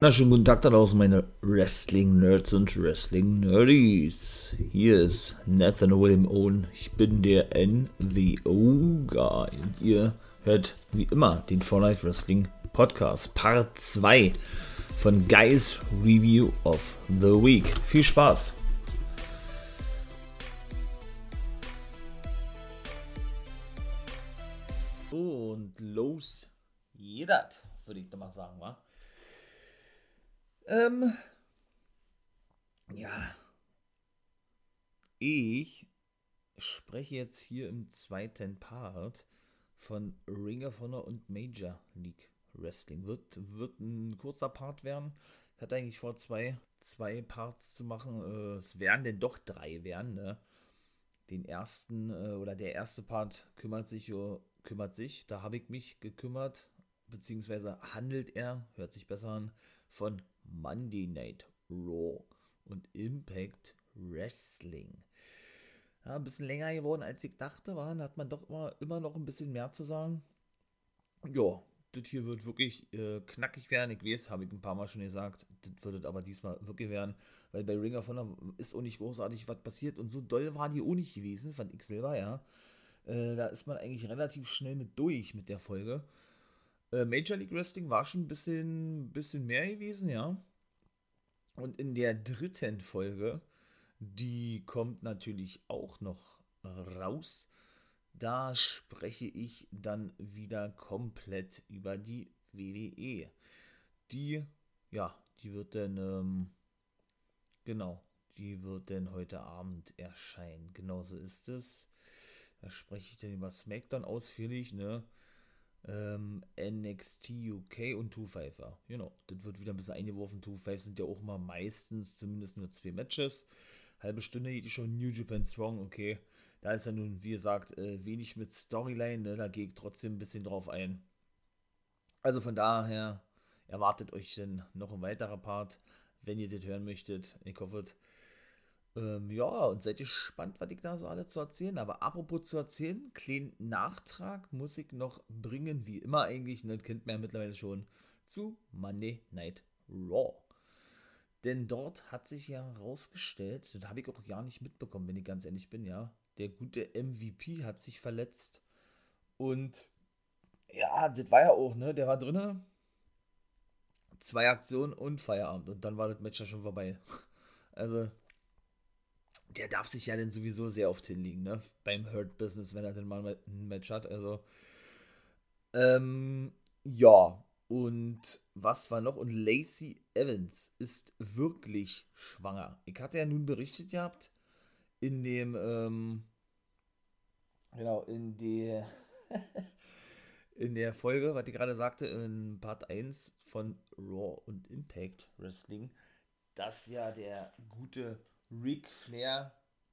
Na, schönen guten Tag da draußen, meine Wrestling-Nerds und Wrestling-Nerdies. Hier ist Nathan William Owen. Ich bin der NWO-Guy. Und ihr hört wie immer den For Life Wrestling Podcast, Part 2 von Guys Review of the Week. Viel Spaß! Und los geht würde ich da mal sagen, wa? Ähm, ja. Ich spreche jetzt hier im zweiten Part von Ring of Honor und Major League Wrestling. Wird, wird ein kurzer Part werden. Ich hatte eigentlich vor, zwei, zwei Parts zu machen. Äh, es werden denn doch drei werden, ne? Den ersten äh, oder der erste Part kümmert sich, kümmert sich. Da habe ich mich gekümmert, beziehungsweise handelt er, hört sich besser an, von Monday Night Raw und Impact Wrestling. Ja, ein bisschen länger geworden, als ich dachte, war. Da hat man doch immer, immer noch ein bisschen mehr zu sagen. Ja, das hier wird wirklich äh, knackig werden. Ich weiß, habe ich ein paar Mal schon gesagt. Das wird aber diesmal wirklich werden, weil bei Ring of Honor ist auch nicht großartig was passiert und so doll war die auch nicht gewesen, fand ich selber, ja. Äh, da ist man eigentlich relativ schnell mit durch mit der Folge. Äh, Major League Wrestling war schon ein bisschen, bisschen mehr gewesen, ja. Und in der dritten Folge, die kommt natürlich auch noch raus, da spreche ich dann wieder komplett über die WWE. Die, ja, die wird dann, ähm, genau, die wird dann heute Abend erscheinen. Genauso ist es. Da spreche ich dann über SmackDown ausführlich, ne? Ähm, NXT UK und 2-5er. Genau, das wird wieder ein bisschen eingeworfen. 2-5 sind ja auch mal meistens zumindest nur zwei Matches. Halbe Stunde geht schon New Japan Strong, okay. Da ist ja nun, wie gesagt, äh, wenig mit Storyline, ne? da gehe ich trotzdem ein bisschen drauf ein. Also von daher erwartet euch dann noch ein weiterer Part, wenn ihr das hören möchtet. Ich hoffe, ähm, ja, und seid ihr gespannt, was ich da so alle zu erzählen Aber apropos zu erzählen, kleinen Nachtrag muss ich noch bringen, wie immer eigentlich, ne, kennt man ja mittlerweile schon, zu Monday Night Raw. Denn dort hat sich ja herausgestellt, das habe ich auch gar nicht mitbekommen, wenn ich ganz ehrlich bin, ja. Der gute MVP hat sich verletzt. Und ja, das war ja auch, ne? Der war drinne. Zwei Aktionen und Feierabend. Und dann war das Match ja schon vorbei. Also, der darf sich ja dann sowieso sehr oft hinlegen, ne? Beim Hurt Business, wenn er dann mal ein Match hat. Also, ähm, ja. Und was war noch? Und Lacey Evans ist wirklich schwanger. Ich hatte ja nun berichtet gehabt in dem, ähm, genau, in der, in der Folge, was ich gerade sagte, in Part 1 von Raw und Impact Wrestling, dass ja der gute Ric Flair,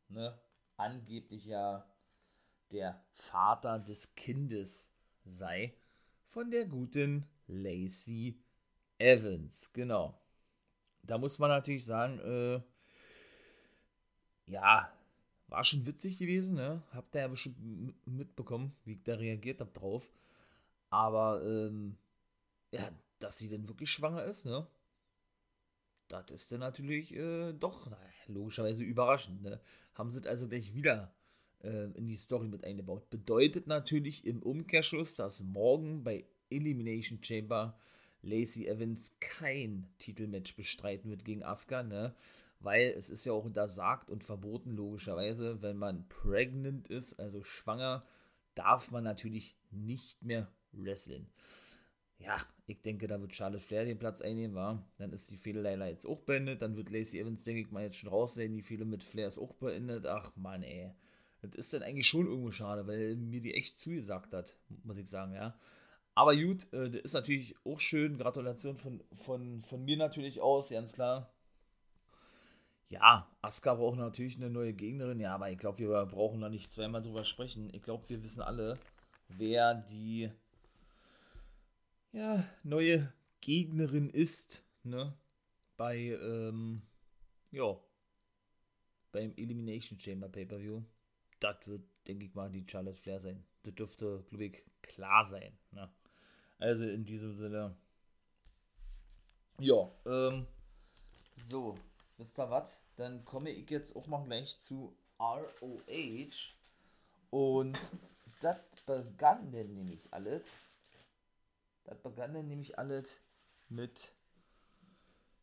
ne, angeblich ja der Vater des Kindes sei von der guten Lacey Evans. Genau. Da muss man natürlich sagen, äh, ja, war schon witzig gewesen, ne? Habt ihr ja bestimmt mitbekommen, wie ich da reagiert habe drauf. Aber, ähm, ja, dass sie denn wirklich schwanger ist, ne? Das ist dann natürlich äh, doch logischerweise überraschend. Ne? Haben sie also gleich wieder äh, in die Story mit eingebaut. Bedeutet natürlich im Umkehrschluss, dass morgen bei Elimination Chamber Lacey Evans kein Titelmatch bestreiten wird gegen Asuka, ne? Weil es ist ja auch untersagt und verboten, logischerweise, wenn man pregnant ist, also schwanger, darf man natürlich nicht mehr wrestlen. Ja, ich denke, da wird Charlotte Flair den Platz einnehmen, war. Dann ist die Fehde leider jetzt auch beendet. Dann wird Lacey Evans, denke ich mal, jetzt schon raus sein. Die Fehde mit Flair ist auch beendet. Ach Mann, ey. Das ist dann eigentlich schon irgendwo schade, weil mir die echt zugesagt hat, muss ich sagen, ja. Aber gut, äh, das ist natürlich auch schön. Gratulation von, von, von mir natürlich aus, ganz klar. Ja, Asuka braucht natürlich eine neue Gegnerin. Ja, aber ich glaube, wir brauchen da nicht zweimal drüber sprechen. Ich glaube, wir wissen alle, wer die ja, neue Gegnerin ist, ne? Bei, ähm, ja, beim Elimination Chamber Pay-Per-View. Das wird, denke ich mal, die Charlotte Flair sein. Das dürfte, glaube ich, klar sein. Ne? Also in diesem Sinne, Ja, ähm, so, wisst ihr was? Dann komme ich jetzt auch mal gleich zu ROH. Und das begann denn nämlich alles. Das begann dann nämlich alles mit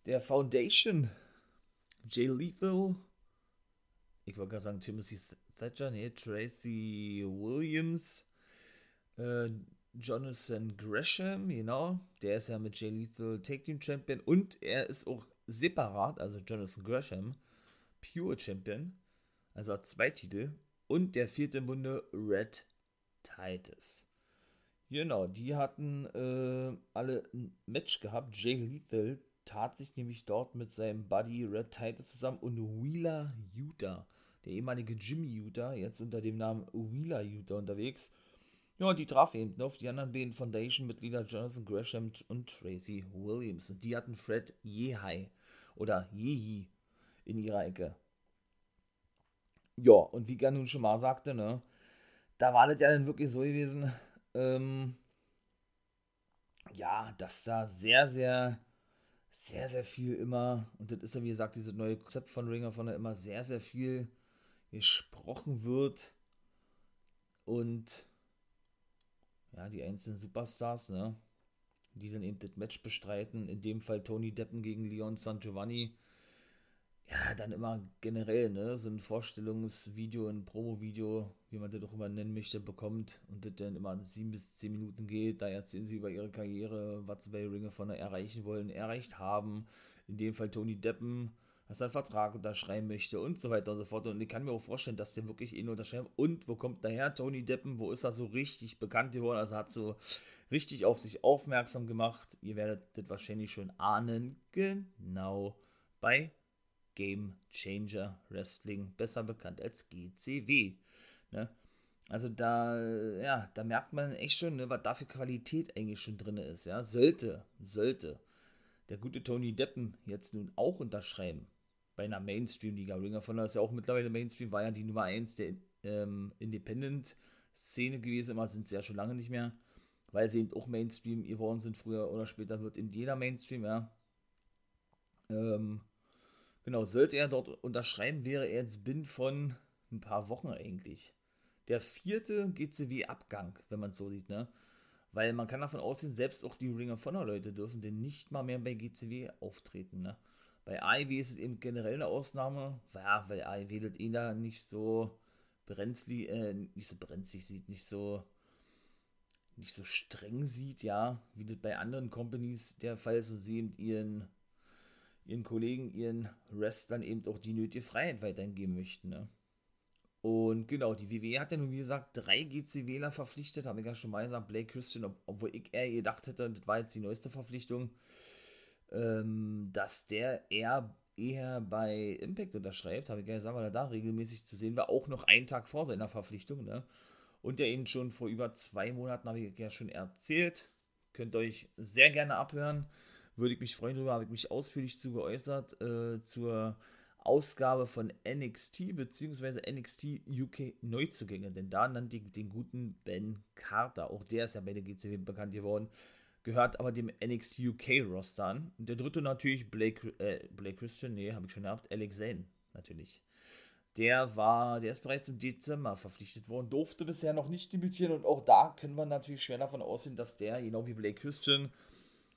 der Foundation. Jay Lethal. Ich wollte gerade sagen Timothy Thatcher, nee, Tracy Williams. Äh, Jonathan Gresham, genau. Der ist ja mit Jay Lethal Take Team Champion und er ist auch separat, also Jonathan Gresham, Pure Champion. Also hat zwei Titel. Und der vierte im Bunde, Red Titus. Genau, die hatten äh, alle ein Match gehabt. Jay Lethal tat sich nämlich dort mit seinem Buddy Red Titus zusammen und Wheeler Utah, der ehemalige Jimmy Utah, jetzt unter dem Namen Wheeler Utah unterwegs. Ja, und die traf eben auf die anderen beiden Foundation-Mitglieder Jonathan Gresham und Tracy Williams. Und die hatten Fred Yehai oder Yehi in ihrer Ecke. Ja, und wie Gern nun schon mal sagte, ne, da war das ja dann wirklich so gewesen, ähm, ja, dass da sehr, sehr, sehr, sehr viel immer, und das ist ja wie gesagt dieses neue Konzept von Ringer, von der immer sehr, sehr viel gesprochen wird. Und ja, die einzelnen Superstars, ne, die dann eben das Match bestreiten, in dem Fall Tony Deppen gegen Leon San Giovanni, ja, dann immer generell, ne, so ein Vorstellungsvideo, ein Promo-Video, wie man das doch immer nennen möchte, bekommt und das dann immer sieben bis zehn Minuten geht. Da erzählen sie über ihre Karriere, was sie bei Ringe von erreichen wollen, erreicht haben. In dem Fall Tony Deppen, dass er einen Vertrag unterschreiben möchte und so weiter und so fort. Und ich kann mir auch vorstellen, dass der wirklich ihn unterschreibt. Und wo kommt daher Tony Deppen? Wo ist er so richtig bekannt geworden? Also hat so richtig auf sich aufmerksam gemacht. Ihr werdet das wahrscheinlich schon ahnen. Genau bei Game Changer Wrestling, besser bekannt als GCW. Ne? Also da, ja, da merkt man echt schon, ne, was da für Qualität eigentlich schon drin ist. Ja? Sollte, sollte der gute Tony Deppen jetzt nun auch unterschreiben bei einer Mainstream-Liga. Ringer von ist ja auch mittlerweile Mainstream, war ja die Nummer 1 der ähm, Independent-Szene gewesen, immer sind sie ja schon lange nicht mehr, weil sie eben auch Mainstream geworden sind. Früher oder später wird eben jeder Mainstream, ja. Ähm, Genau, sollte er dort unterschreiben, wäre er jetzt bin von ein paar Wochen eigentlich. Der vierte GCW-Abgang, wenn man es so sieht, ne? Weil man kann davon ausgehen, selbst auch die Ring of Honor Leute dürfen denn nicht mal mehr bei GCW auftreten, ne? Bei AEW ist es eben generell eine Ausnahme, ja, weil AEW das eh da nicht so brenzlig, äh, nicht so brenzlig sieht, nicht so nicht so streng sieht, ja, wie das bei anderen Companies der Fall ist und sie eben ihren ihren Kollegen, ihren Wrestlern eben auch die nötige Freiheit weiterhin geben möchten. Ne? Und genau, die WWE hat ja nun, wie gesagt, drei GCWler verpflichtet, habe ich ja schon mal gesagt, Blake Christian, ob, obwohl ich eher gedacht hätte, das war jetzt die neueste Verpflichtung, ähm, dass der eher, eher bei Impact unterschreibt, habe ich ja gesagt, weil er da regelmäßig zu sehen war, auch noch einen Tag vor seiner Verpflichtung, ne? Und der eben schon vor über zwei Monaten, habe ich ja schon erzählt, könnt ihr euch sehr gerne abhören würde ich mich freuen darüber, habe ich mich ausführlich zu geäußert, äh, zur Ausgabe von NXT bzw. NXT UK Neuzugänge, denn da nannte ich den guten Ben Carter, auch der ist ja bei der GCW bekannt geworden, gehört aber dem NXT UK Roster an. Und der dritte natürlich Blake, äh, Blake Christian, nee, habe ich schon gehabt, Alex Zane natürlich. Der war, der ist bereits im Dezember verpflichtet worden, durfte bisher noch nicht debütieren und auch da können wir natürlich schwer davon ausgehen, dass der, genau wie Blake Christian,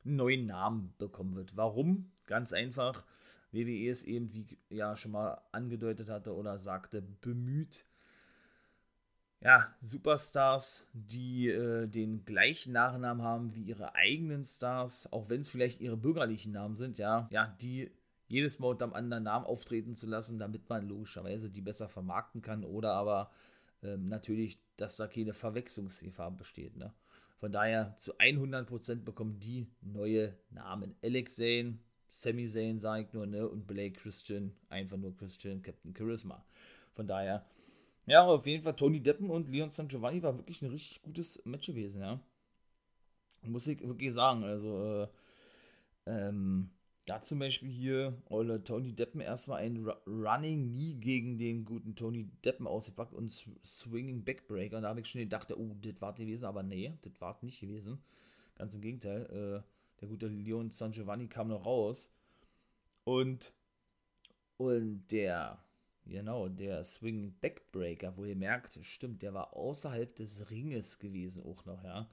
einen neuen Namen bekommen wird. Warum? Ganz einfach. WWE ist eben, wie ja schon mal angedeutet hatte oder sagte, bemüht, ja, Superstars, die äh, den gleichen Nachnamen haben wie ihre eigenen Stars, auch wenn es vielleicht ihre bürgerlichen Namen sind, ja, ja, die jedes Mal unter einem anderen Namen auftreten zu lassen, damit man logischerweise die besser vermarkten kann oder aber ähm, natürlich, dass da keine Verwechslungsgefahr besteht, ne? Von daher zu 100% bekommen die neue Namen. Alex Zane, Sami Zayn, sage ich nur, ne? Und Blake Christian, einfach nur Christian, Captain Charisma. Von daher, ja, auf jeden Fall Tony Deppen und Leon San Giovanni war wirklich ein richtig gutes Match gewesen, ja. Muss ich wirklich sagen. Also, äh, ähm, da zum Beispiel hier Olle Tony Deppen erstmal ein Running Knee gegen den guten Tony Deppen ausgepackt und Swinging Backbreaker. Und da habe ich schon gedacht, oh, das war gewesen, aber nee, das war nicht gewesen. Ganz im Gegenteil. Äh, der gute Leon San Giovanni kam noch raus. Und, und der, genau, der Swing Backbreaker, wo ihr merkt, stimmt, der war außerhalb des Ringes gewesen auch noch, ja.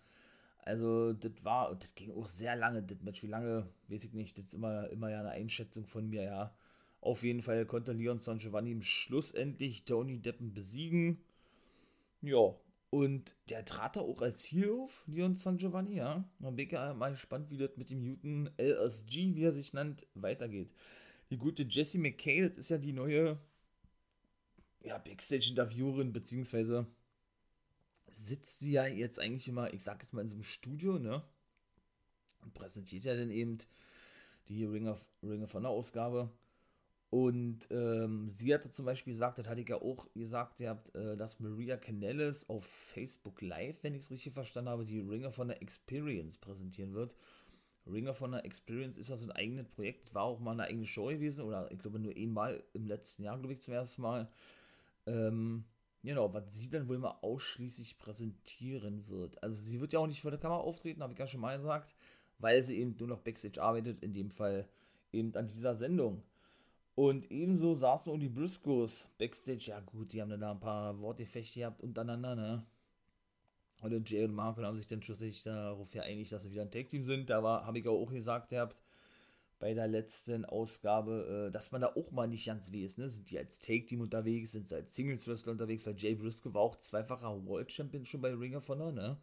Also, das war, das ging auch sehr lange, das Match. Wie lange, weiß ich nicht, das ist immer, immer ja eine Einschätzung von mir, ja. Auf jeden Fall konnte Leon San Giovanni im Schluss endlich Tony Deppen besiegen. Ja, und der trat da auch als Heel auf, Leon San Giovanni, ja. Dann bin ich ja mal gespannt, wie das mit dem Newton LSG, wie er sich nennt, weitergeht. Die gute Jessie McKay, das ist ja die neue ja, Backstage-Interviewerin, beziehungsweise sitzt sie ja jetzt eigentlich immer, ich sag jetzt mal in so einem Studio, ne? Und präsentiert ja dann eben die Ring of, Ring of Honor Ausgabe. Und ähm, sie hatte zum Beispiel gesagt, das hatte ich ja auch gesagt, ihr habt, äh, dass Maria Canellis auf Facebook Live, wenn ich es richtig verstanden habe, die Ringer von der Experience präsentieren wird. Ringer von der Experience ist ja so ein eigenes Projekt, war auch mal eine eigene Show gewesen, oder ich glaube nur einmal im letzten Jahr, glaube ich, zum ersten Mal. Ähm, genau, was sie dann wohl mal ausschließlich präsentieren wird. Also sie wird ja auch nicht vor der Kamera auftreten, habe ich ja schon mal gesagt, weil sie eben nur noch Backstage arbeitet, in dem Fall eben an dieser Sendung. Und ebenso saßen die Briscoes backstage. Ja, gut, die haben dann da ein paar Wortgefechte gehabt untereinander, ne? Und Jay und Marco haben sich dann schlussendlich darauf geeinigt, dass sie wieder ein Tag-Team sind. Da habe ich auch gesagt gehabt, bei der letzten Ausgabe, äh, dass man da auch mal nicht ganz weiß, ne? Sind die als Take-Team unterwegs, sind sie als Singles-Wrestler unterwegs, weil Jay Briscoe war auch zweifacher World-Champion schon bei Ring of Honor, ne?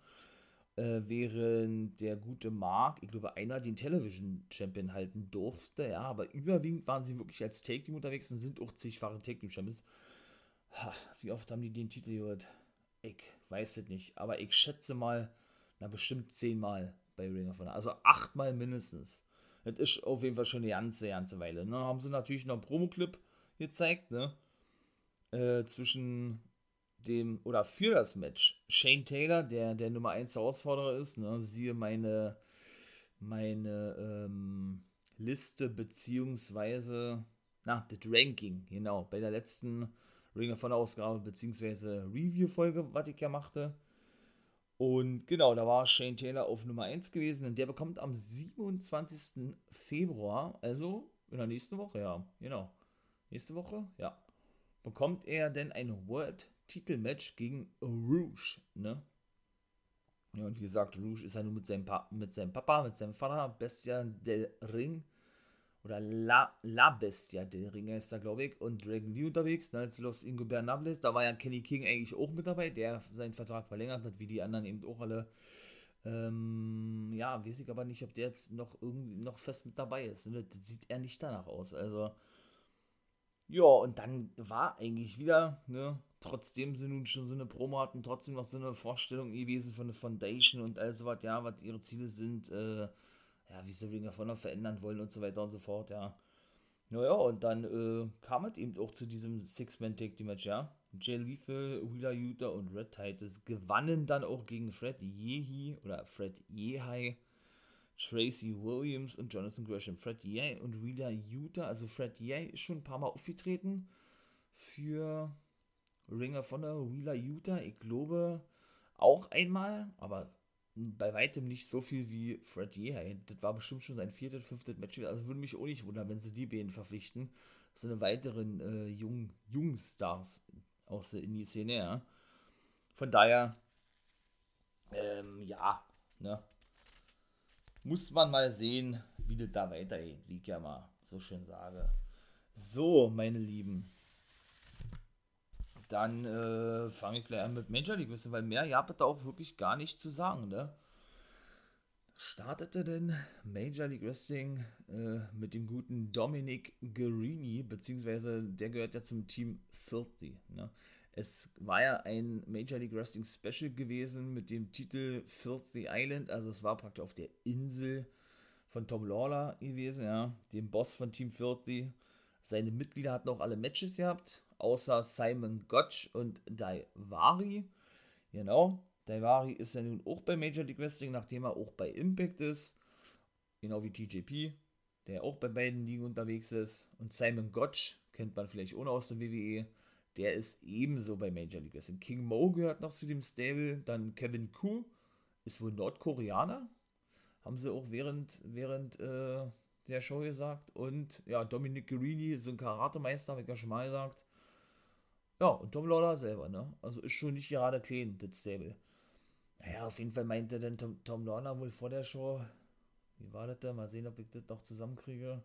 Äh, während der gute Mark, ich glaube, einer den Television Champion halten durfte, ja, aber überwiegend waren sie wirklich als Take Team unterwegs und sind auch zigfache Take Team Champions. Ha, wie oft haben die den Titel gehört? Ich weiß es nicht, aber ich schätze mal, na, bestimmt zehnmal bei Ring of Honor, also achtmal mindestens. Das ist auf jeden Fall schon eine ganze, ganze Weile. Dann haben sie natürlich noch einen Promo-Clip gezeigt, ne? Äh, zwischen dem, oder für das Match, Shane Taylor, der der Nummer 1 Herausforderer ist, ne, siehe meine, meine ähm, Liste, beziehungsweise, na, das Ranking, genau, bei der letzten Ring of Honor Ausgabe, beziehungsweise Review-Folge, was ich ja machte. Und genau, da war Shane Taylor auf Nummer 1 gewesen und der bekommt am 27. Februar, also in der nächsten Woche, ja, genau. Nächste Woche, ja. Bekommt er denn ein World Titelmatch gegen Rouge, ne? Ja, und wie gesagt, Rouge ist ja nur mit seinem, pa mit seinem Papa, mit seinem Vater, Bestia del Ring, oder La, La Bestia del Ring ist da, glaube ich, und Dragon Lee unterwegs, ne, als Los Ingobernables, da war ja Kenny King eigentlich auch mit dabei, der seinen Vertrag verlängert hat, wie die anderen eben auch alle. Ähm, ja, weiß ich aber nicht, ob der jetzt noch irgendwie noch fest mit dabei ist. Ne? Das sieht er nicht danach aus. Also, ja, und dann war eigentlich wieder, ne, trotzdem sie nun schon so eine Promo hatten, trotzdem noch so eine Vorstellung gewesen von der Foundation und all sowas, ja, was ihre Ziele sind, äh, ja, wie sie Ring of Honor verändern wollen und so weiter und so fort, ja. Naja, und dann äh, kam es eben auch zu diesem Six-Man-Take-Match, ja. Jay Lethal, Wheeler Utah und Red Titus gewannen dann auch gegen Fred Yehi oder Fred Yehai Tracy Williams und Jonathan Gresham. Fred Ye und Wheeler Utah. Also Fred Ye ist schon ein paar Mal aufgetreten für Ringer von der Wheeler Utah. Ich glaube auch einmal, aber bei weitem nicht so viel wie Fred Ye. Das war bestimmt schon sein viertes, fünftes Match. Also würde mich auch nicht wundern, wenn sie die beiden verpflichten. So eine weiteren äh, jungen, jungen Stars aus der Indie-Szene, ja. Von daher, ähm, ja, ne, muss man mal sehen, wie das da weitergeht, wie ich ja mal so schön sage. So, meine Lieben. Dann äh, fange ich gleich an mit Major League Wrestling, weil mehr habt da auch wirklich gar nichts zu sagen, ne? Startete denn Major League Wrestling äh, mit dem guten Dominic Guerini, beziehungsweise der gehört ja zum Team Filthy, ne? Es war ja ein Major League Wrestling Special gewesen mit dem Titel Filthy Island. Also es war praktisch auf der Insel von Tom Lawler gewesen, ja, dem Boss von Team Filthy. Seine Mitglieder hatten auch alle Matches gehabt, außer Simon Gotch und Daivari. Genau, Daivari ist ja nun auch bei Major League Wrestling, nachdem er auch bei Impact ist. Genau wie TJP, der auch bei beiden Ligen unterwegs ist. Und Simon Gotch kennt man vielleicht ohne aus der WWE der ist ebenso bei Major League Wrestling. King Mo gehört noch zu dem Stable. Dann Kevin Koo ist wohl Nordkoreaner. haben sie auch während, während äh, der Show gesagt. Und ja, Dominic Guerini ist ein Karatemeister, habe ich ja schon mal gesagt. Ja, und Tom Lawler selber, ne? Also ist schon nicht gerade clean, das Stable. Naja, auf jeden Fall meinte dann Tom, Tom Lawler wohl vor der Show, wie war das da? Mal sehen, ob ich das noch zusammenkriege.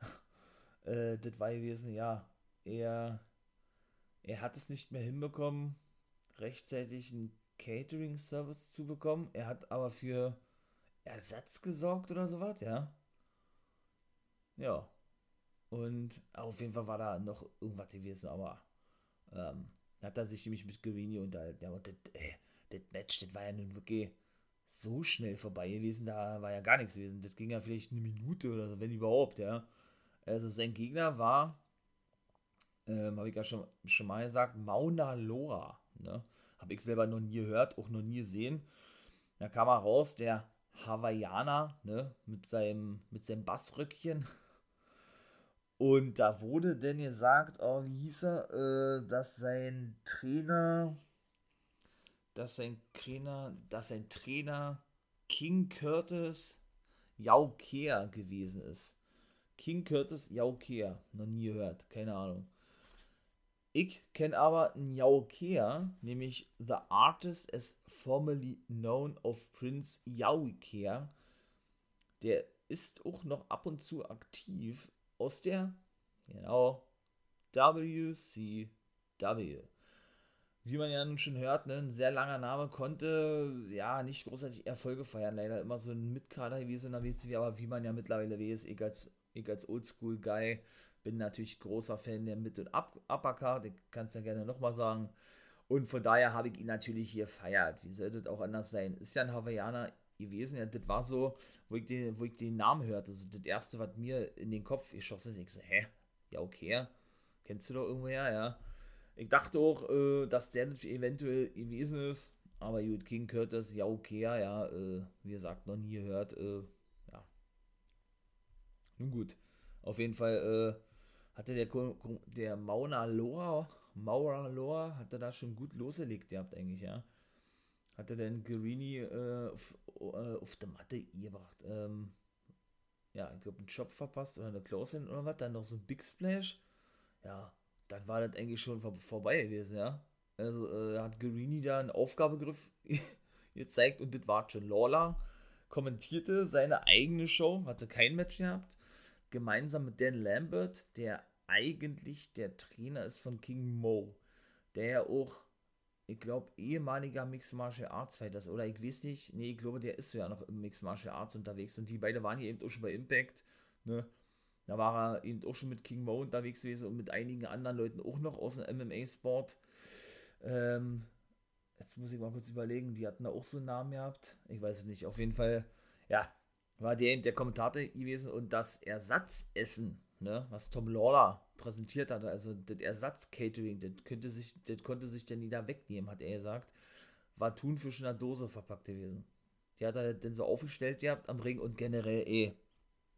äh, das war gewesen, ja, er, er hat es nicht mehr hinbekommen, rechtzeitig einen Catering-Service zu bekommen. Er hat aber für Ersatz gesorgt oder sowas, ja. Ja. Und auf jeden Fall war da noch irgendwas gewesen, aber ähm, hat er sich nämlich mit Guerini unterhalten. Ja, und das, äh, das Match, das war ja nun wirklich so schnell vorbei gewesen, da war ja gar nichts gewesen. Das ging ja vielleicht eine Minute oder so, wenn überhaupt, ja. Also sein Gegner war, ähm, habe ich ja schon, schon mal gesagt, Mauna Loa, ne? Habe ich selber noch nie gehört, auch noch nie gesehen. Da kam er raus, der Hawaiianer, ne, mit seinem, mit seinem Bassröckchen. Und da wurde denn gesagt, oh, wie hieß er, äh, dass sein Trainer, dass sein Trainer, dass sein Trainer King Curtis Yaukea gewesen ist. King Curtis Yaukea, noch nie gehört, keine Ahnung. Ich kenne aber Yaukea, nämlich The Artist as formerly known of Prince Yaukea. Der ist auch noch ab und zu aktiv aus der, genau, WCW. Wie man ja nun schon hört, ne, ein sehr langer Name konnte ja nicht großartig Erfolge feiern. Leider immer so ein Mitkader gewesen in der WCW, aber wie man ja mittlerweile weiß, ich als, ich als Oldschool-Guy bin natürlich großer Fan der Mid- und Uppercard, ich kann es ja gerne nochmal sagen. Und von daher habe ich ihn natürlich hier feiert. Wie sollte das auch anders sein? Ist ja ein Hawaiianer gewesen. Ja, das war so, wo ich, den, wo ich den Namen hörte. Also das erste, was mir in den Kopf geschossen ist, ich so, hä? Ja, okay. Kennst du doch irgendwoher, ja? Ich dachte auch, äh, dass der das eventuell gewesen ist. Aber gut, King Curtis, ja, okay, ja, äh, wie gesagt, noch nie gehört. Äh, ja. Nun gut. Auf jeden Fall, äh, hatte der, der Mauna Loa, Maura Loa, hat er da schon gut losgelegt gehabt eigentlich, ja. Hat er denn Guerini äh, auf, äh, auf der Matte gebracht. Ähm, ja, ich glaube, einen Job verpasst oder eine Close-In oder was, dann noch so ein Big Splash. Ja, dann war das eigentlich schon vor, vorbei gewesen, ja. Also äh, hat Guerini da einen Aufgabegriff gezeigt und das war schon. Lawler kommentierte seine eigene Show, hatte kein Match gehabt gemeinsam mit Dan Lambert, der eigentlich der Trainer ist von King Mo, der ja auch, ich glaube, ehemaliger Mixed Martial Arts Fighter ist, oder ich weiß nicht, nee, ich glaube, der ist ja noch im Mixed Martial Arts unterwegs und die beiden waren hier eben auch schon bei Impact, ne, da war er eben auch schon mit King Mo unterwegs gewesen und mit einigen anderen Leuten auch noch aus dem MMA-Sport. Ähm, jetzt muss ich mal kurz überlegen, die hatten da auch so einen Namen gehabt. Ich weiß es nicht. Auf jeden Fall, ja, war der, der Kommentator gewesen und das Ersatzessen, ne, was Tom Lawler präsentiert hatte, also das Ersatz-Catering, das, könnte sich, das konnte sich der nie da wegnehmen, hat er gesagt, war Thunfisch in der Dose verpackt gewesen. Die hat er dann so aufgestellt gehabt am Ring und generell eh.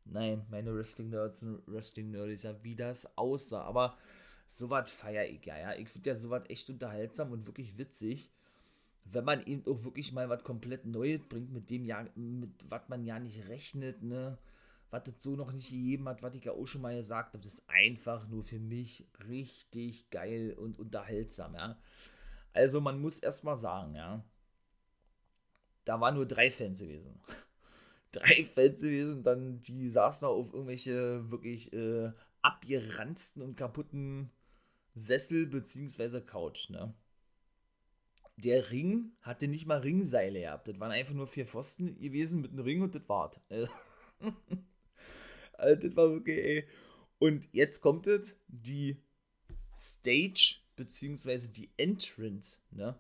Nein, meine Wrestling-Nerds und Wrestling-Nerds, ja, wie das aussah. Aber sowas feiere ich ja, ja. Ich finde ja sowas echt unterhaltsam und wirklich witzig wenn man eben auch wirklich mal was komplett Neues bringt, mit dem ja, mit was man ja nicht rechnet, ne, was es so noch nicht gegeben hat, was ich ja auch schon mal gesagt habe, das ist einfach nur für mich richtig geil und unterhaltsam, ja. Also man muss erstmal sagen, ja, da waren nur drei Fans gewesen. drei Fans gewesen, dann die saßen auf irgendwelche wirklich äh, abgeranzten und kaputten Sessel beziehungsweise Couch, ne der Ring hatte nicht mal Ringseile gehabt. Das waren einfach nur vier Pfosten gewesen mit einem Ring und das war's. also, das war wirklich, ey. Und jetzt kommt es, die Stage, beziehungsweise die Entrance, ne?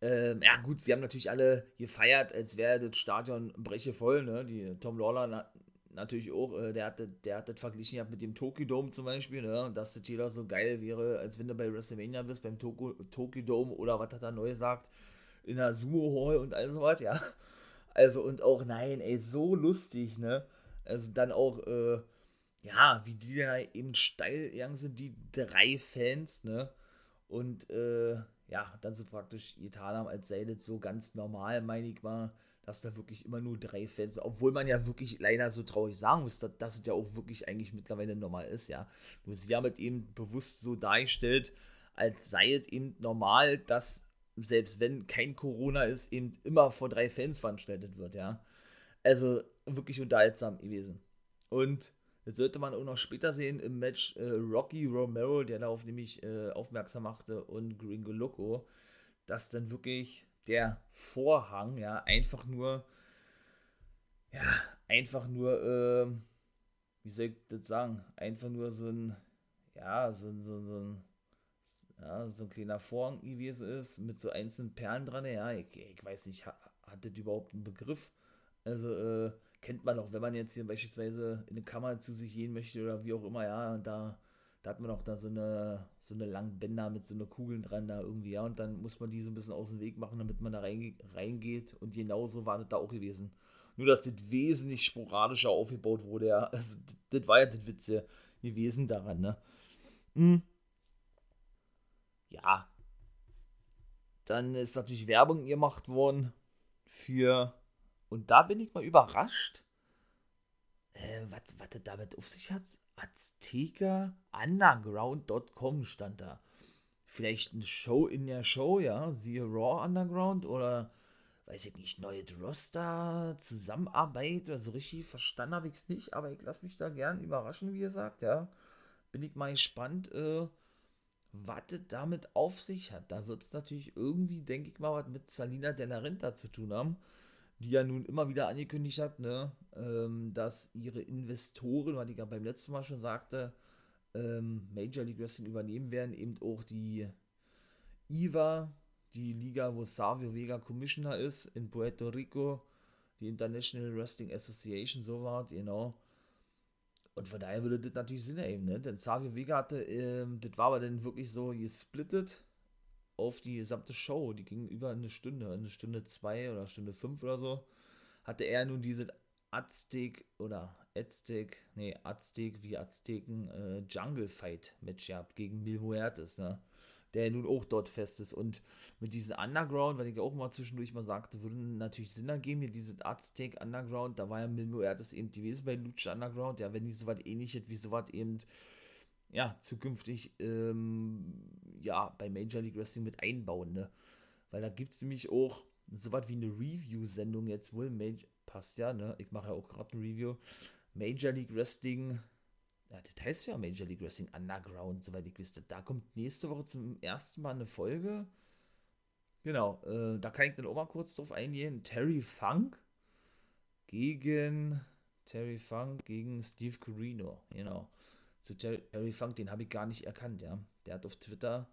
Ähm, ja, gut, sie haben natürlich alle gefeiert, als wäre das Stadion brechevoll, ne? Die Tom Lawler natürlich auch, äh, der, hat, der das verglichen mit dem Tokyo Dome zum Beispiel, ne? dass das jeder so geil wäre, als wenn du bei WrestleMania bist, beim Tokyo, Tokyo Dome oder was hat er neu gesagt, in der Sumo Hall und all sowas, ja. Also und auch, nein, ey, so lustig, ne? Also dann auch, äh, ja, wie die da eben steil gegangen sind, die drei Fans, ne? Und, äh, ja, dann so praktisch getan haben, als sei das so ganz normal, meine ich mal dass da wirklich immer nur drei Fans, obwohl man ja wirklich leider so traurig sagen muss, dass, dass es ja auch wirklich eigentlich mittlerweile normal ist, ja. Nur sie haben eben bewusst so dargestellt, als sei es eben normal, dass selbst wenn kein Corona ist, eben immer vor drei Fans veranstaltet wird, ja. Also wirklich unterhaltsam gewesen. Und das sollte man auch noch später sehen im Match äh, Rocky Romero, der darauf nämlich äh, aufmerksam machte, und Gringo Loco, dass dann wirklich der Vorhang, ja, einfach nur, ja, einfach nur, äh, wie soll ich das sagen, einfach nur so ein, ja, so, so, so ein, ja, so ein kleiner Vorhang gewesen ist, mit so einzelnen Perlen dran, ja, ich, ich weiß nicht, hat, hat das überhaupt einen Begriff? Also, äh, kennt man auch, wenn man jetzt hier beispielsweise in eine Kammer zu sich gehen möchte oder wie auch immer, ja, und da, da hat man auch da so eine, so eine langen Bänder mit so einer Kugeln dran da irgendwie, ja, und dann muss man die so ein bisschen aus dem Weg machen, damit man da reingeht und genauso war das da auch gewesen. Nur, dass das wesentlich sporadischer aufgebaut wurde, ja, also das, war ja das Witze gewesen daran, ne. Hm. Ja. Dann ist natürlich Werbung gemacht worden für und da bin ich mal überrascht, äh, was, was damit auf sich hat. Azteca Underground.com stand da. Vielleicht eine Show in der Show, ja, siehe Raw Underground oder weiß ich nicht, neue Roster, Zusammenarbeit oder so richtig verstanden habe ich es nicht, aber ich lasse mich da gern überraschen, wie ihr sagt, ja. Bin ich mal gespannt, äh, was damit auf sich hat. Da wird es natürlich irgendwie, denke ich mal, was mit Salina Denarenta zu tun haben die ja nun immer wieder angekündigt hat, ne, ähm, dass ihre Investoren, was ich ja beim letzten Mal schon sagte, ähm, Major League Wrestling übernehmen werden, eben auch die IVA, die Liga, wo Savio Vega Commissioner ist, in Puerto Rico, die International Wrestling Association, so war genau. Und von daher würde das natürlich Sinn ergeben, ne? Denn Savio Vega hatte, ähm, das war aber dann wirklich so gesplittet auf die gesamte Show, die ging über eine Stunde, eine Stunde zwei oder Stunde fünf oder so, hatte er nun diese Aztek oder Aztek, nee, Aztek wie Azteken äh, Jungle Fight Match gehabt gegen Mil Muertes, ne? Der nun auch dort fest ist. Und mit diesem Underground, weil ich auch mal zwischendurch mal sagte, würde natürlich Sinn ergeben, hier diese Aztek Underground, da war ja Mil Muertes eben gewesen bei Lucha Underground, ja, wenn die so was ähnliches wie so was eben ja, zukünftig ähm, ja, bei Major League Wrestling mit einbauen, ne? Weil da gibt es nämlich auch so was wie eine Review-Sendung jetzt wohl. Major, passt ja, ne? Ich mache ja auch gerade ein Review. Major League Wrestling, ja, das heißt ja Major League Wrestling Underground, soweit ich wüsste. Da kommt nächste Woche zum ersten Mal eine Folge. Genau, äh, da kann ich dann auch mal kurz drauf eingehen. Terry Funk gegen Terry Funk gegen Steve Corino, genau zu Jerry Funk, den habe ich gar nicht erkannt, ja. Der hat auf Twitter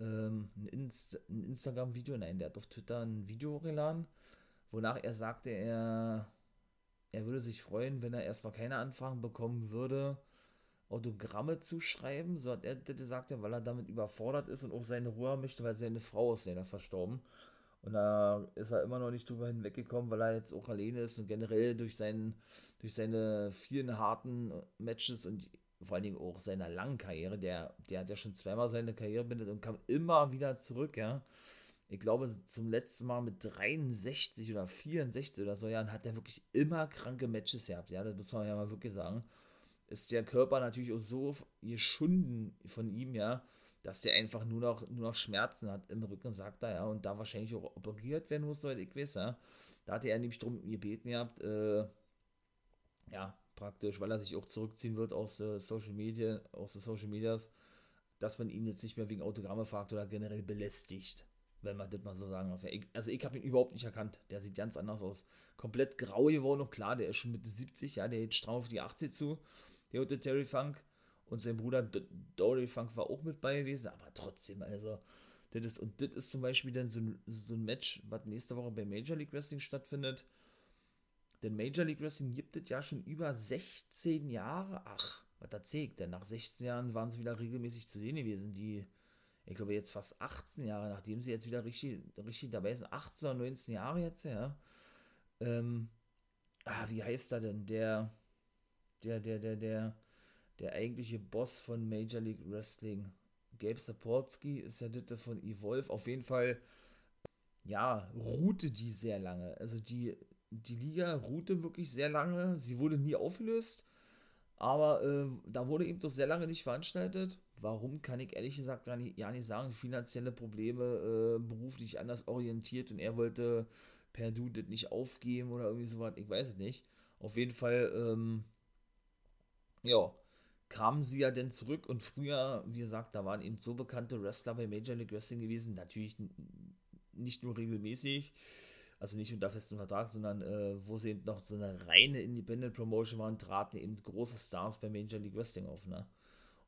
ähm, ein, Inst ein Instagram-Video, nein, der hat auf Twitter ein Video geladen, wonach er sagte, er, er würde sich freuen, wenn er erstmal keine Anfragen bekommen würde, Autogramme zu schreiben, so hat er gesagt, weil er damit überfordert ist und auch seine Ruhe möchte, weil seine Frau ist leider verstorben. Und da ist er immer noch nicht drüber hinweggekommen, weil er jetzt auch alleine ist und generell durch, seinen, durch seine vielen harten Matches und vor allen Dingen auch seiner langen Karriere, der, der hat ja schon zweimal seine Karriere beendet und kam immer wieder zurück, ja. Ich glaube, zum letzten Mal mit 63 oder 64 oder so Jahren hat er wirklich immer kranke Matches gehabt, ja, das muss man ja mal wirklich sagen. Ist der Körper natürlich auch so geschunden von ihm, ja, dass der einfach nur noch, nur noch Schmerzen hat im Rücken, sagt er, ja, und da wahrscheinlich auch operiert werden muss, soweit ich weiß, ja. Da hatte er nämlich drum gebeten gehabt, äh, ja, praktisch, weil er sich auch zurückziehen wird aus äh, Social Media, aus den Social Medias, dass man ihn jetzt nicht mehr wegen Autogramme fragt oder generell belästigt, wenn man das mal so sagen darf. Also ich habe ihn überhaupt nicht erkannt. Der sieht ganz anders aus. Komplett grau geworden und klar, der ist schon Mitte 70, ja, der geht stramm auf die 80 zu. Der hatte Terry Funk und sein Bruder D Dory Funk war auch mit bei gewesen, aber trotzdem, also das ist, und das ist zum Beispiel dann so so ein Match, was nächste Woche bei Major League Wrestling stattfindet denn Major League Wrestling gibt es ja schon über 16 Jahre. Ach, was da zählt denn? Nach 16 Jahren waren sie wieder regelmäßig zu sehen gewesen. Die, ich glaube, jetzt fast 18 Jahre, nachdem sie jetzt wieder richtig, richtig dabei sind. 18 oder 19 Jahre jetzt, ja. Ähm, ah, wie heißt er denn? Der, der, der, der, der, der eigentliche Boss von Major League Wrestling. Gabe Sapolsky ist ja der von Evolve. Auf jeden Fall ja, ruhte die sehr lange. Also die, die Liga ruhte wirklich sehr lange. Sie wurde nie aufgelöst. Aber äh, da wurde eben doch sehr lange nicht veranstaltet. Warum, kann ich ehrlich gesagt gar nicht, ja nicht sagen. Finanzielle Probleme, äh, beruflich anders orientiert und er wollte per Du das nicht aufgeben oder irgendwie sowas. Ich weiß es nicht. Auf jeden Fall, ähm, ja, kamen sie ja denn zurück und früher, wie gesagt, da waren eben so bekannte Wrestler bei Major League Wrestling gewesen. Natürlich nicht nur regelmäßig, also nicht unter festem Vertrag, sondern äh, wo sie eben noch so eine reine Independent Promotion waren, traten eben große Stars bei Major League Wrestling auf, ne?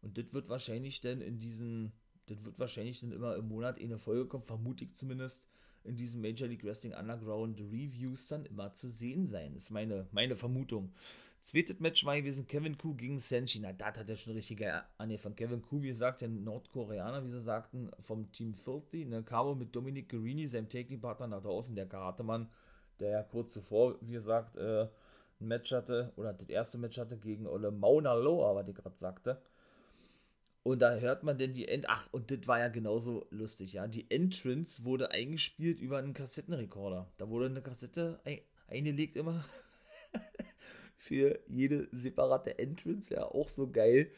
Und das wird wahrscheinlich dann in diesen, das wird wahrscheinlich dann immer im Monat eine Folge kommen, vermute ich zumindest, in diesen Major League Wrestling Underground Reviews dann immer zu sehen sein. Ist meine, meine Vermutung. Zweites Match war gewesen Kevin Ku gegen Senshi. Na, das hat er schon richtig geil angefangen. Kevin Ku, wie gesagt, der Nordkoreaner, wie sie sagten, vom Team Filthy. Ne, Cabo mit Dominic Guerini, seinem Taking-Partner nach draußen, der Karatemann, der ja kurz zuvor, wie gesagt, äh, ein Match hatte, oder das erste Match hatte gegen Ole Mauna Loa, was ich gerade sagte. Und da hört man denn die End. Ach, und das war ja genauso lustig, ja. Die Entrance wurde eingespielt über einen Kassettenrekorder. Da wurde eine Kassette ein eingelegt immer. für jede separate Entrance, ja, auch so geil.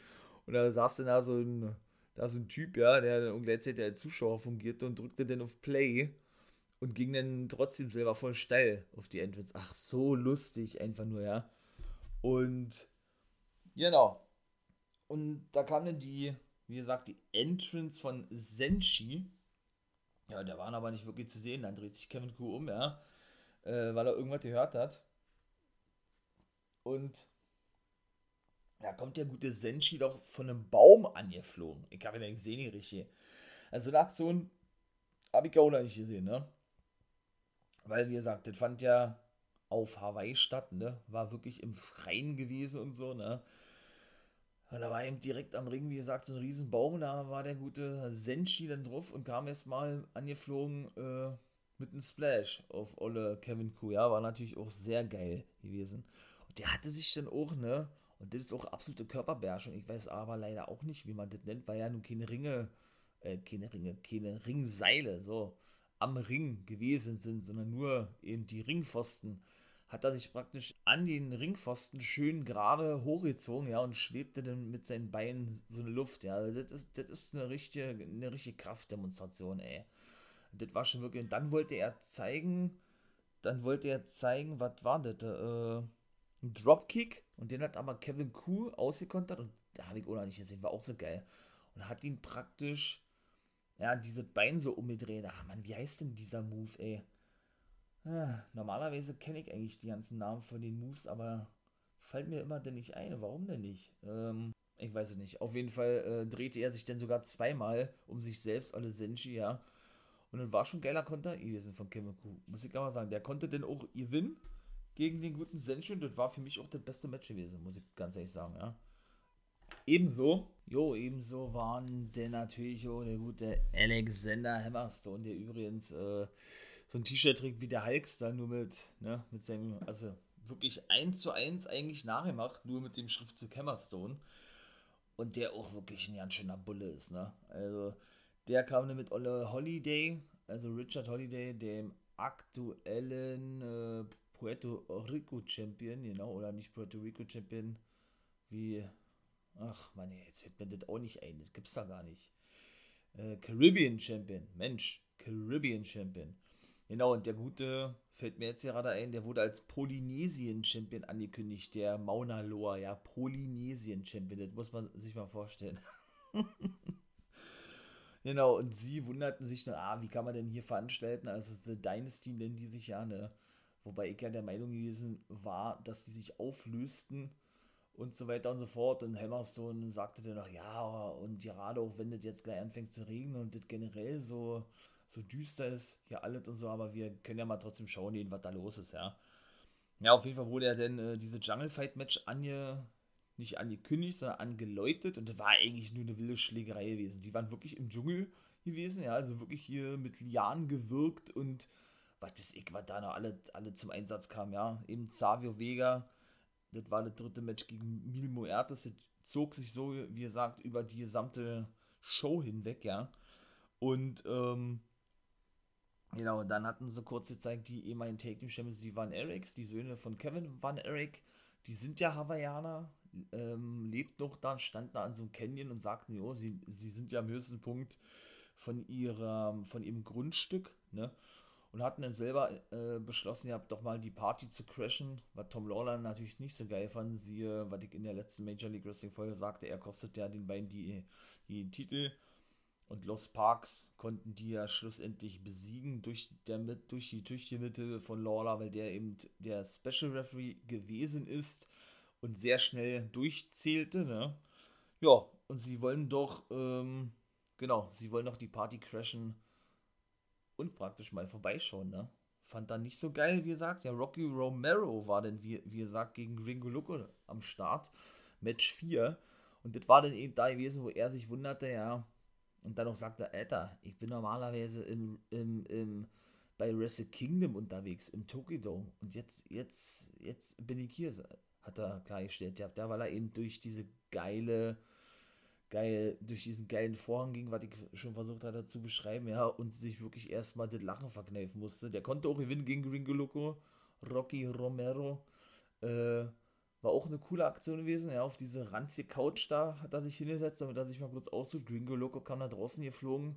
Und da saß dann da so ein, da so ein Typ, ja, der dann gleichzeitig als Zuschauer fungierte und drückte dann auf Play und ging dann trotzdem selber voll steil auf die Entrance. Ach, so lustig, einfach nur, ja. Und genau. Und da kam dann die, wie gesagt, die Entrance von Senshi. Ja, der war aber nicht wirklich zu sehen. Dann dreht sich Kevin Kuh um, ja, äh, weil er irgendwas gehört hat. Und da kommt der gute Senshi doch von einem Baum angeflogen. Ich habe ihn ja gesehen, die richtig. Also eine Aktion habe ich auch noch nicht gesehen, ne? Weil, wie gesagt, das fand ja auf Hawaii statt, ne? War wirklich im Freien gewesen und so, ne? Und da war eben direkt am Ring, wie gesagt, so ein riesen Baum, da war der gute Senshi dann drauf und kam erstmal angeflogen äh, mit einem Splash auf Olle Kevin Ku. Ja, war natürlich auch sehr geil gewesen der hatte sich dann auch, ne? Und das ist auch absolute Körperbeherrschung. Ich weiß aber leider auch nicht, wie man das nennt, weil ja nun keine Ringe, äh, keine Ringe, keine Ringseile so am Ring gewesen sind, sondern nur eben die Ringpfosten. Hat er sich praktisch an den Ringpfosten schön gerade hochgezogen, ja, und schwebte dann mit seinen Beinen so eine Luft, ja. Also das ist, das ist eine richtige, eine richtige Kraftdemonstration, ey. das war schon wirklich, und dann wollte er zeigen, dann wollte er zeigen, was war das, äh, einen Dropkick und den hat aber Kevin Kuh ausgekontert und da habe ich auch noch nicht gesehen, war auch so geil. Und hat ihn praktisch, ja, diese Beine so umgedreht. Ach man, wie heißt denn dieser Move, ey? Ah, normalerweise kenne ich eigentlich die ganzen Namen von den Moves, aber fällt mir immer denn nicht ein. Warum denn nicht? Ähm, ich weiß es nicht. Auf jeden Fall äh, drehte er sich dann sogar zweimal um sich selbst, alle Senshi, ja. Und dann war schon geiler Konter gewesen von Kevin Kuh. Muss ich aber sagen. Der konnte dann auch gewinnen gegen den guten Senshi das war für mich auch das beste Match gewesen, muss ich ganz ehrlich sagen, ja. Ebenso, jo, ebenso waren denn natürlich auch der gute Alexander Hammerstone, der übrigens äh, so ein T-Shirt trägt wie der Hulkster, nur mit, ne, mit seinem, also wirklich eins zu eins eigentlich nachgemacht, nur mit dem Schriftzug Hammerstone. Und der auch wirklich ein ganz schöner Bulle ist, ne? Also, der kam dann mit Olle Holiday, also Richard Holiday, dem aktuellen äh, Puerto Rico Champion, genau, oder nicht Puerto Rico Champion, wie, ach man, jetzt fällt mir das auch nicht ein, das gibt's da gar nicht. Äh, Caribbean Champion, Mensch, Caribbean Champion. Genau, und der gute, fällt mir jetzt gerade ein, der wurde als Polynesien Champion angekündigt, der Mauna Loa, ja, Polynesien Champion, das muss man sich mal vorstellen. genau, und sie wunderten sich nur, ah, wie kann man denn hier veranstalten? Also, The Dynasty nennen die sich ja, ne? Wobei ich ja der Meinung gewesen war, dass die sich auflösten und so weiter und so fort. Und Hammerstone sagte dann noch, ja, und gerade auch wenn das jetzt gleich anfängt zu regnen und das generell so, so düster ist, ja alles und so, aber wir können ja mal trotzdem schauen, was da los ist, ja. Ja, auf jeden Fall wurde ja dann äh, diese Jungle Fight Match ange, nicht angekündigt, sondern angeläutet und das war eigentlich nur eine wilde Schlägerei gewesen. Die waren wirklich im Dschungel gewesen, ja, also wirklich hier mit Lianen gewirkt und was weiß ich, was da noch alle, alle zum Einsatz kam, ja. Eben Savio Vega, das war das dritte Match gegen Mil Muertes, das zog sich so, wie gesagt, über die gesamte Show hinweg, ja. Und, ähm, Genau, dann hatten sie kurz gezeigt, die ehemaligen Take Team Champions, die Van Erics, die Söhne von Kevin Van Eric, die sind ja Hawaiianer, ähm, lebt noch da, stand da an so einem Canyon und sagten, jo, sie, sie sind ja am höchsten Punkt von, ihrer, von ihrem Grundstück, ne? Und hatten dann selber äh, beschlossen, ihr habt doch mal die Party zu crashen, was Tom Lawler natürlich nicht so geil fand. Siehe, was ich in der letzten Major League Wrestling Folge sagte, er kostet ja den beiden die, die Titel. Und Los Parks konnten die ja schlussendlich besiegen durch, der, durch die tüchtige Mitte von Lawler, weil der eben der Special Referee gewesen ist und sehr schnell durchzählte. Ne? Ja, und sie wollen doch, ähm, genau, sie wollen doch die Party crashen und praktisch mal vorbeischauen. Ne? Fand dann nicht so geil, wie gesagt. Ja, Rocky Romero war denn, wie, wie gesagt, gegen Ringo Loco am Start. Match 4. Und das war dann eben da gewesen, wo er sich wunderte, ja, und dann auch sagte, Alter, ich bin normalerweise im, im, im, bei Wrestle Kingdom unterwegs, im Tokyo Dome. Und jetzt, jetzt, jetzt bin ich hier, hat er klargestellt. Ja, weil er eben durch diese geile, geil, durch diesen geilen Vorhang ging, was ich schon versucht hatte zu beschreiben, ja, und sich wirklich erstmal das Lachen verkneifen musste. Der konnte auch gewinnen gegen Gringo Loco, Rocky Romero, äh, war auch eine coole Aktion gewesen. Ja, auf diese ranzige Couch da hat er sich hingesetzt, damit er sich mal kurz aussucht. Gringo Loco kam da draußen geflogen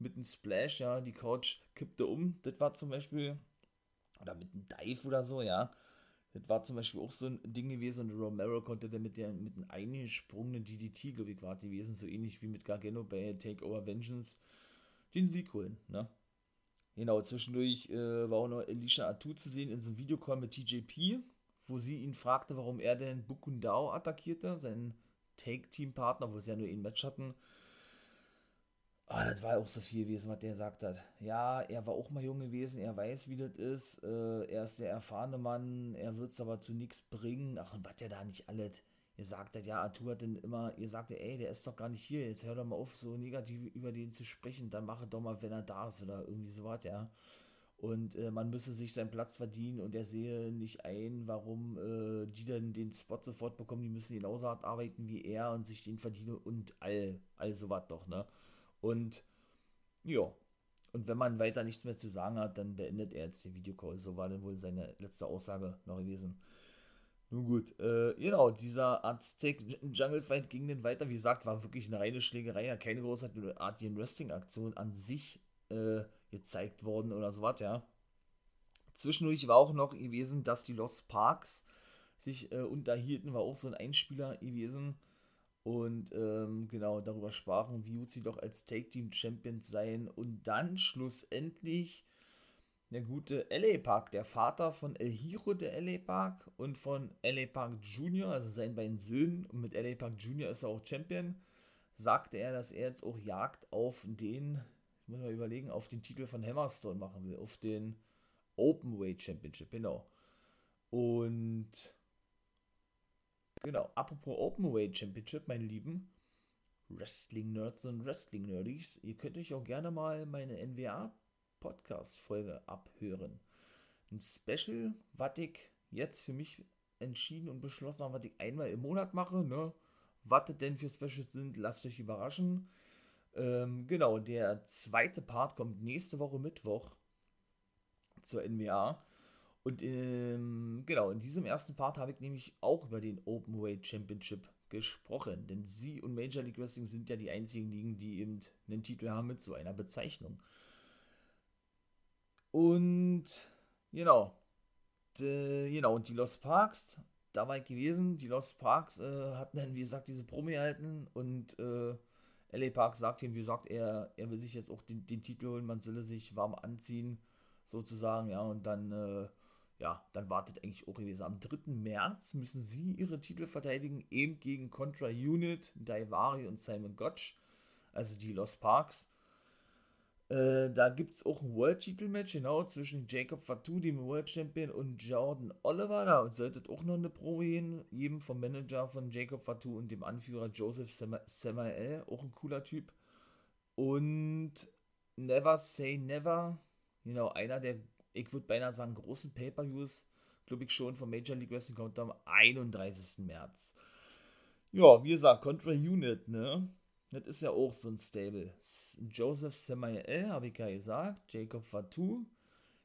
mit einem Splash. Ja, die Couch kippte um. Das war zum Beispiel, oder mit einem Dive oder so, ja. Das war zum Beispiel auch so ein Ding gewesen und Romero konnte dann mit, der, mit einem eingesprungenen DDT, glaube ich, war gewesen, so ähnlich wie mit Gargano bei Takeover Vengeance, den Sieg holen, ne? Genau, zwischendurch äh, war auch noch Alicia Atu zu sehen in so einem Videocall mit TJP, wo sie ihn fragte, warum er denn Bukundao attackierte, seinen Take-Team-Partner, wo sie ja nur ein Match hatten. Oh, das war auch so viel gewesen, was der gesagt hat. Ja, er war auch mal jung gewesen, er weiß, wie das ist. Äh, er ist der erfahrene Mann, er wird es aber zu nichts bringen. Ach, und was der da nicht alles. Ihr sagt ja, Arthur hat denn immer, ihr sagt, ey, der ist doch gar nicht hier, jetzt hör doch mal auf, so negativ über den zu sprechen, dann mache doch mal, wenn er da ist oder irgendwie sowas, ja und äh, man müsse sich seinen Platz verdienen und er sehe nicht ein, warum äh, die dann den Spot sofort bekommen, die müssen genauso hart arbeiten wie er und sich den verdienen und all, all sowas doch, ne? Und ja, und wenn man weiter nichts mehr zu sagen hat, dann beendet er jetzt den Videocall. So war dann wohl seine letzte Aussage noch gewesen. Nun gut, äh, genau, dieser Aztec Jungle Fight ging dann weiter. Wie gesagt, war wirklich eine reine Schlägerei, ja, keine großartige Wrestling-Aktion an sich. Äh, gezeigt worden oder sowas, ja. Zwischendurch war auch noch gewesen, dass die Lost Parks sich äh, unterhielten, war auch so ein Einspieler gewesen. Und ähm, genau darüber sprachen, wie gut sie doch als Take Team Champions seien. Und dann schlussendlich der gute LA Park, der Vater von El Hiro der LA Park und von LA Park Jr., also seinen beiden Söhnen. Und mit LA Park Jr. ist er auch Champion. Sagte er, dass er jetzt auch Jagd auf den muss man überlegen, auf den Titel von Hammerstone machen will, auf den Open Weight Championship, genau. Und genau, apropos Open Weight Championship, meine Lieben, Wrestling-Nerds und Wrestling-Nerdies, ihr könnt euch auch gerne mal meine NWA-Podcast-Folge abhören. Ein Special, was ich jetzt für mich entschieden und beschlossen habe, was ich einmal im Monat mache, ne? Was denn für Specials sind, lasst euch überraschen. Ähm, genau, der zweite Part kommt nächste Woche Mittwoch zur NBA. Und ähm, genau, in diesem ersten Part habe ich nämlich auch über den Open Weight Championship gesprochen. Denn sie und Major League Wrestling sind ja die einzigen Ligen, die eben einen Titel haben mit so einer Bezeichnung. Und genau, genau, und die Lost Parks, da war ich gewesen. Die Lost Parks äh, hatten dann, wie gesagt, diese Promi erhalten und äh, LA Park sagt ihm, wie gesagt, er, er will sich jetzt auch den, den Titel holen, man solle sich warm anziehen, sozusagen, ja, und dann, äh, ja, dann wartet eigentlich auch gewesen. Am 3. März müssen sie ihre Titel verteidigen, eben gegen Contra Unit, Daivari und Simon Gotch, also die Lost Parks. Äh, da gibt es auch ein World-Titel-Match, genau, zwischen Jacob Fatou, dem World Champion, und Jordan Oliver. Da sollte auch noch eine Probe geben vom Manager von Jacob Fatou und dem Anführer Joseph Samael, auch ein cooler Typ. Und Never Say Never, genau, einer der, ich würde beinahe sagen, großen Pay-Per-Views, glaube ich schon, von Major League Wrestling kommt am 31. März. Ja, wie gesagt, Contra Unit, ne? Das ist ja auch so ein Stable. Joseph Samael, habe ich ja gesagt, Jacob Fatou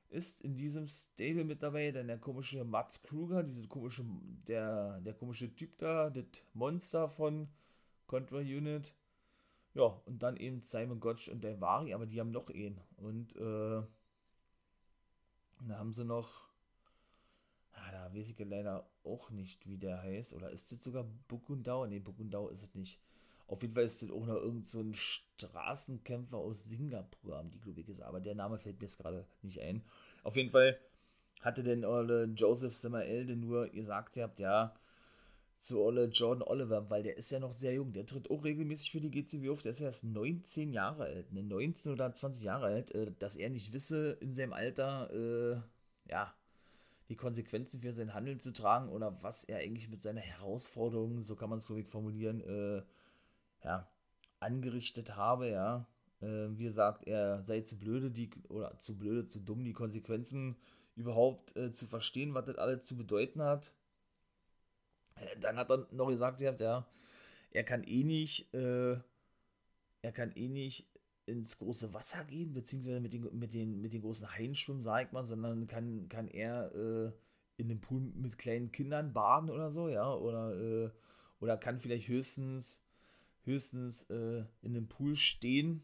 ist in diesem Stable mit dabei, denn der komische Mats Kruger, diese komische, der, der komische Typ da, das Monster von Contra Unit. Ja, und dann eben Simon Gotch und der aber die haben noch einen. Und äh, da haben sie noch, ah, da weiß ich leider auch nicht, wie der heißt. Oder ist das sogar Bukundau? Ne, Bukundau ist es nicht. Auf jeden Fall ist das auch noch irgend so Straßenkämpfer aus Singapur, haben die, glaube ich, gesagt. Aber der Name fällt mir jetzt gerade nicht ein. Auf jeden Fall hatte denn Olle Joseph Samael nur gesagt, ihr habt ja zu Olle Jordan Oliver, weil der ist ja noch sehr jung. Der tritt auch regelmäßig für die GCW auf. Der ist ja erst 19 Jahre alt, ne, 19 oder 20 Jahre alt, äh, dass er nicht wisse, in seinem Alter, äh, ja, die Konsequenzen für sein Handeln zu tragen oder was er eigentlich mit seiner Herausforderung, so kann man es, glaube ich, formulieren, äh, ja, angerichtet habe, ja. Äh, wie gesagt, er sei zu blöde, die, oder zu blöde, zu dumm, die Konsequenzen überhaupt äh, zu verstehen, was das alles zu bedeuten hat. Äh, dann hat er noch gesagt, ja, er kann eh nicht, äh, er kann eh nicht ins große Wasser gehen, beziehungsweise mit den, mit den, mit den großen Haien schwimmen, sag ich mal, sondern kann, kann er äh, in dem Pool mit kleinen Kindern baden oder so, ja, oder, äh, oder kann vielleicht höchstens höchstens äh, in einem Pool stehen,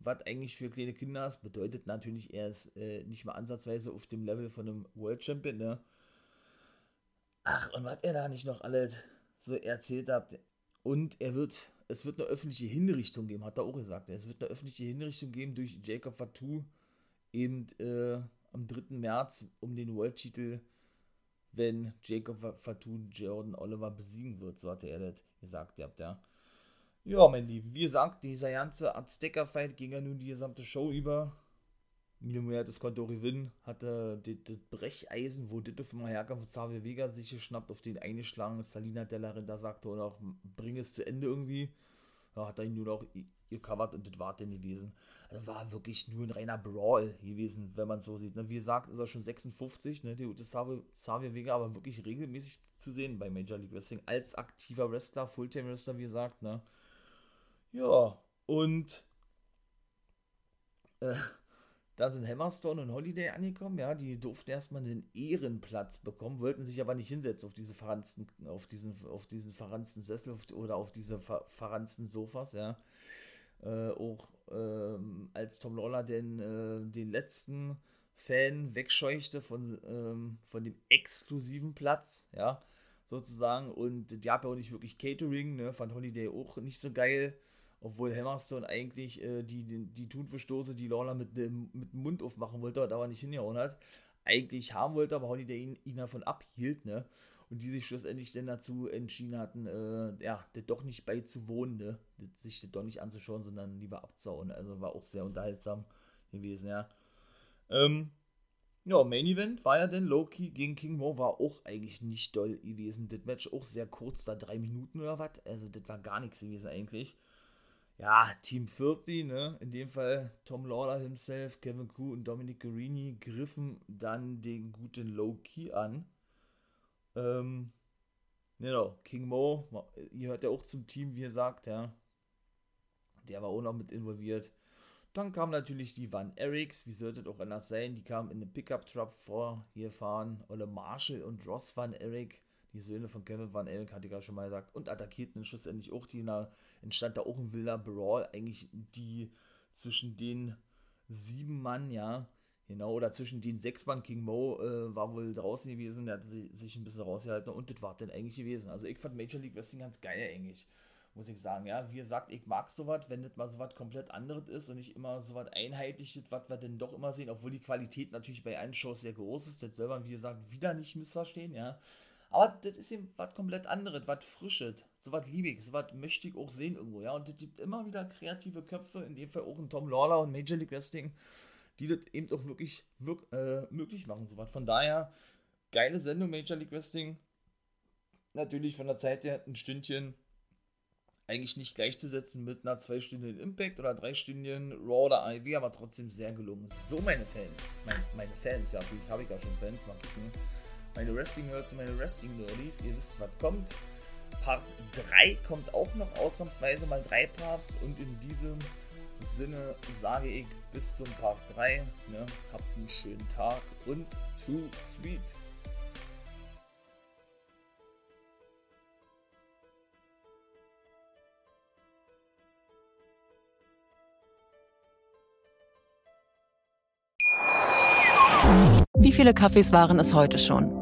was eigentlich für kleine Kinder ist, bedeutet natürlich, er ist äh, nicht mal ansatzweise auf dem Level von einem World Champion, ne? Ach, und was er da nicht noch alles so erzählt hat. Und er wird, es wird eine öffentliche Hinrichtung geben, hat er auch gesagt. Es wird eine öffentliche Hinrichtung geben durch Jacob Fatou eben äh, am 3. März um den World-Titel, wenn Jacob Fatou Jordan Oliver besiegen wird. So hat er das gesagt, ihr habt ja. Ja, mein Lieben, wie gesagt, dieser ganze Azteca-Fight ging ja nun die gesamte Show über. Milo das konnte auch gewinnen, hatte das Brecheisen, wo Ditto von herkam von Xavier Vega sich geschnappt, auf den eingeschlagen. Salina Della Renta sagte und auch, bring es zu Ende irgendwie. Da hat er ihn nur noch gecovert und das war dann gewesen. Also war wirklich nur ein reiner Brawl gewesen, wenn man so sieht. Ne? Wie gesagt, ist er schon 56, ne? Die Xavier Vega aber wirklich regelmäßig zu sehen bei Major League Wrestling als aktiver Wrestler, Fulltime Wrestler, wie gesagt, ne? Ja, und äh, da sind Hammerstone und Holiday angekommen, ja, die durften erstmal einen Ehrenplatz bekommen, wollten sich aber nicht hinsetzen auf diese verranzten, auf diesen, auf diesen verranzten Sessel oder auf diese ver, verranzten Sofas, ja. Äh, auch ähm, als Tom Lawler den, äh, den letzten Fan wegscheuchte von, ähm, von dem exklusiven Platz, ja, sozusagen. Und die haben ja auch nicht wirklich Catering, ne, fand Holiday auch nicht so geil obwohl Hammerstone eigentlich äh, die, die, die Thunverstoße, die Lawler mit dem, mit dem Mund aufmachen wollte, aber nicht hingehauen hat, eigentlich haben wollte, aber Holiday ihn, ihn davon abhielt, ne? Und die sich schlussendlich dann dazu entschieden hatten, äh, ja, das doch nicht beizuwohnen, ne? Das, sich das doch nicht anzuschauen, sondern lieber abzuhauen. Also war auch sehr unterhaltsam gewesen, ja. Ähm, ja, Main Event war ja dann Loki gegen King Mo, war auch eigentlich nicht doll gewesen. Das Match auch sehr kurz, da drei Minuten oder was. Also, das war gar nichts gewesen eigentlich ja, Team 40, ne? in dem Fall Tom Lawler himself, Kevin Koo und Dominic Guarini griffen dann den guten Low Key an. Ähm, genau, King Mo, ihr hört ja auch zum Team, wie er sagt, ja. Der war auch noch mit involviert. Dann kam natürlich die Van Eriks, wie sollte es auch anders sein, die kamen in den Pickup-Truck vor, hier fahren Olle Marshall und Ross Van Erik die Söhne von Kevin Van Elk, hatte ich ja schon mal gesagt, und attackierten schlussendlich auch die, da entstand da auch ein wilder Brawl, eigentlich die zwischen den sieben Mann, ja, genau, oder zwischen den sechs Mann, King Mo äh, war wohl draußen gewesen, der hat sich ein bisschen rausgehalten und das war dann eigentlich gewesen. Also ich fand Major League Wrestling ganz geil eigentlich, muss ich sagen, ja, wie gesagt, ich mag sowas, wenn das mal sowas komplett anderes ist und nicht immer sowas einheitliches, was wir denn doch immer sehen, obwohl die Qualität natürlich bei allen Shows sehr groß ist, das selber, wie gesagt, wieder nicht missverstehen, ja, aber das ist eben was komplett anderes, was Frisches. So was liebe ich, so was möchte ich auch sehen irgendwo, ja. Und es gibt immer wieder kreative Köpfe, in dem Fall auch ein Tom Lawler und Major League Wrestling, die das eben auch wirklich wirk äh, möglich machen, so was. Von daher, geile Sendung Major League Wrestling. Natürlich von der Zeit her ein Stündchen eigentlich nicht gleichzusetzen mit einer zweistündigen Impact oder dreistündigen Raw oder IV, aber trotzdem sehr gelungen. So, meine Fans, meine, meine Fans, ja, ich habe ich ja schon Fans, mal gucken meine Wrestling-Nerds und meine Wrestling-Nerdies, ihr wisst, was kommt. Part 3 kommt auch noch ausnahmsweise mal drei Parts und in diesem Sinne sage ich bis zum Part 3. Ne? Habt einen schönen Tag und too sweet. Wie viele Kaffees waren es heute schon?